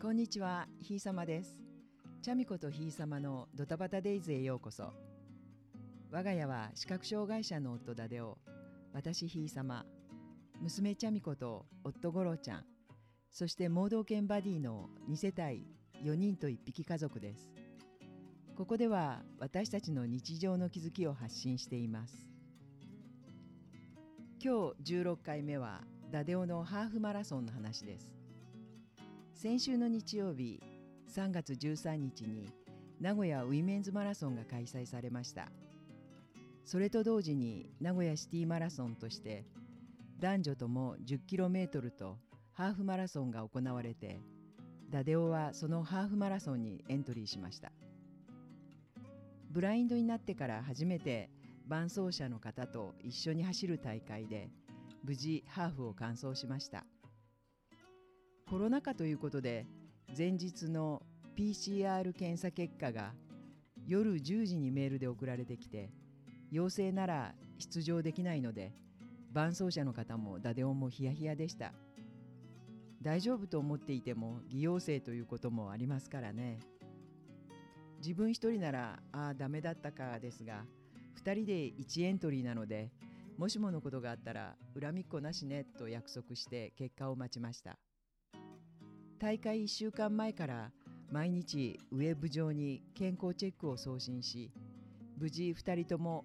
こんにちは、ひいさまです。チャミコとひいさまのドタバタデイズへようこそ。我が家は視覚障害者の夫ダデオ、私ひいさま、娘チャミコと夫ゴロちゃん、そして盲導犬バディの2世帯4人と1匹家族です。ここでは私たちの日常の気づきを発信しています。今日16回目はダデオのハーフマラソンの話です。先週の日曜日3月13日に名古屋ウィメンズマラソンが開催されました。それと同時に名古屋シティマラソンとして男女とも 10km とハーフマラソンが行われてダデオはそのハーフマラソンにエントリーしました。ブラインドになってから初めて伴走者の方と一緒に走る大会で無事ハーフを完走しました。コロナ禍ということで前日の PCR 検査結果が夜10時にメールで送られてきて陽性なら出場できないので伴走者の方もダデオンもヒヤヒヤでした。大丈夫と思っていても偽陽性ということもありますからね。自分一人ならああダメだったかですが2人で1エントリーなのでもしものことがあったら恨みっこなしねと約束して結果を待ちました。大会1週間前から毎日ウェブ上に健康チェックを送信し無事2人とも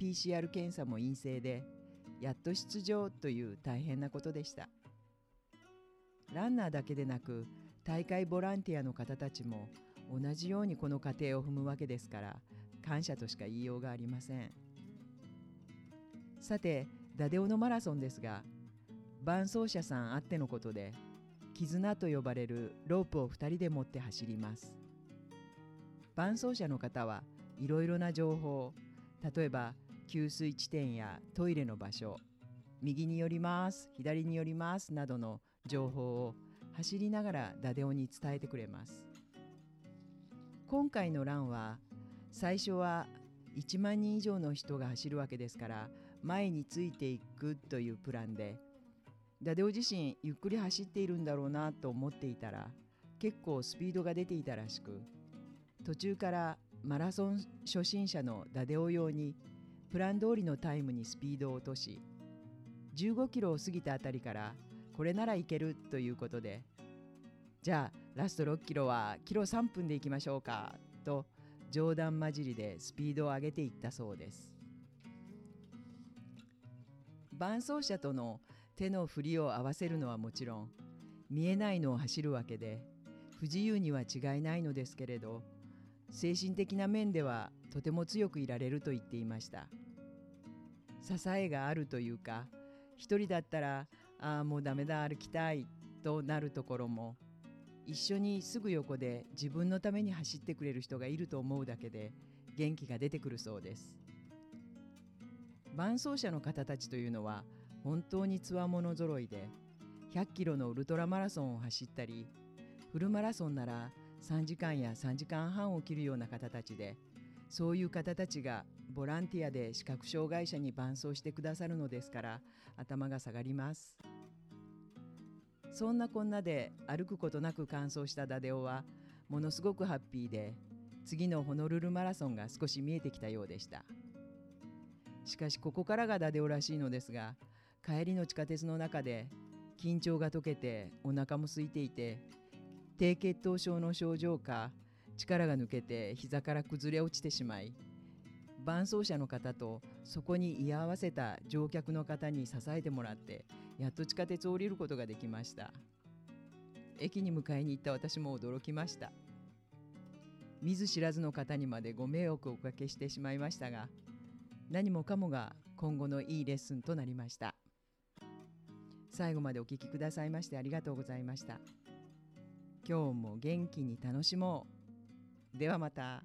PCR 検査も陰性でやっと出場という大変なことでした。ランナーだけでなく大会ボランティアの方たちも同じようにこの過程を踏むわけですから感謝としか言いようがありません。さてダデオのマラソンですが伴走者さんあってのことで絆と呼ばれるロープを2人で持って走ります。伴走者の方はいろいろな情報例えば給水地点やトイレの場所右に寄ります左に寄りますなどの情報を走りながらダデオに伝えてくれます。今回のランは最初は1万人以上の人が走るわけですから前についていくというプランでダデオ自身ゆっくり走っているんだろうなと思っていたら結構スピードが出ていたらしく途中からマラソン初心者のダデオ用にプラン通りのタイムにスピードを落とし15キロを過ぎたあたりからこれならいけるということでじゃあラスト6キロはキロ3分で行きましょうかと冗談交じりでスピードを上げていったそうです。伴走者との手の振りを合わせるのはもちろん見えないのを走るわけで不自由には違いないのですけれど精神的な面ではとても強くいられると言っていました。支えがあるというか一人だったらああもうダメだ歩きたいとなるところも一緒にすぐ横で自分のために走ってくれる人がいると思うだけで元気が出てくるそうです。伴走者の方たちというのは本当につわもの揃いで100キロのウルトラマラソンを走ったりフルマラソンなら3時間や3時間半を切るような方たちでそういう方たちがボランティアで視覚障害者に伴走してくださるのですから頭が下がります。そんなこんなで歩くことなく完走したダデオはものすごくハッピーで次のホノルルマラソンが少し見えてきたようでした。しかしここからがダデオらしいのですが帰りの地下鉄の中で緊張が解けてお腹も空いていて低血糖症の症状か力が抜けて膝から崩れ落ちてしまい伴走者の方とそこに居合わせた乗客の方に支えてもらってやっと地下鉄を降りることができました。駅に迎えに行った私も驚きました。見ず知らずの方にまでご迷惑をおかけしてしまいましたが何もかもが今後のいいレッスンとなりました。最後までお聴きくださいましてありがとうございました今日も元気に楽しもうではまた。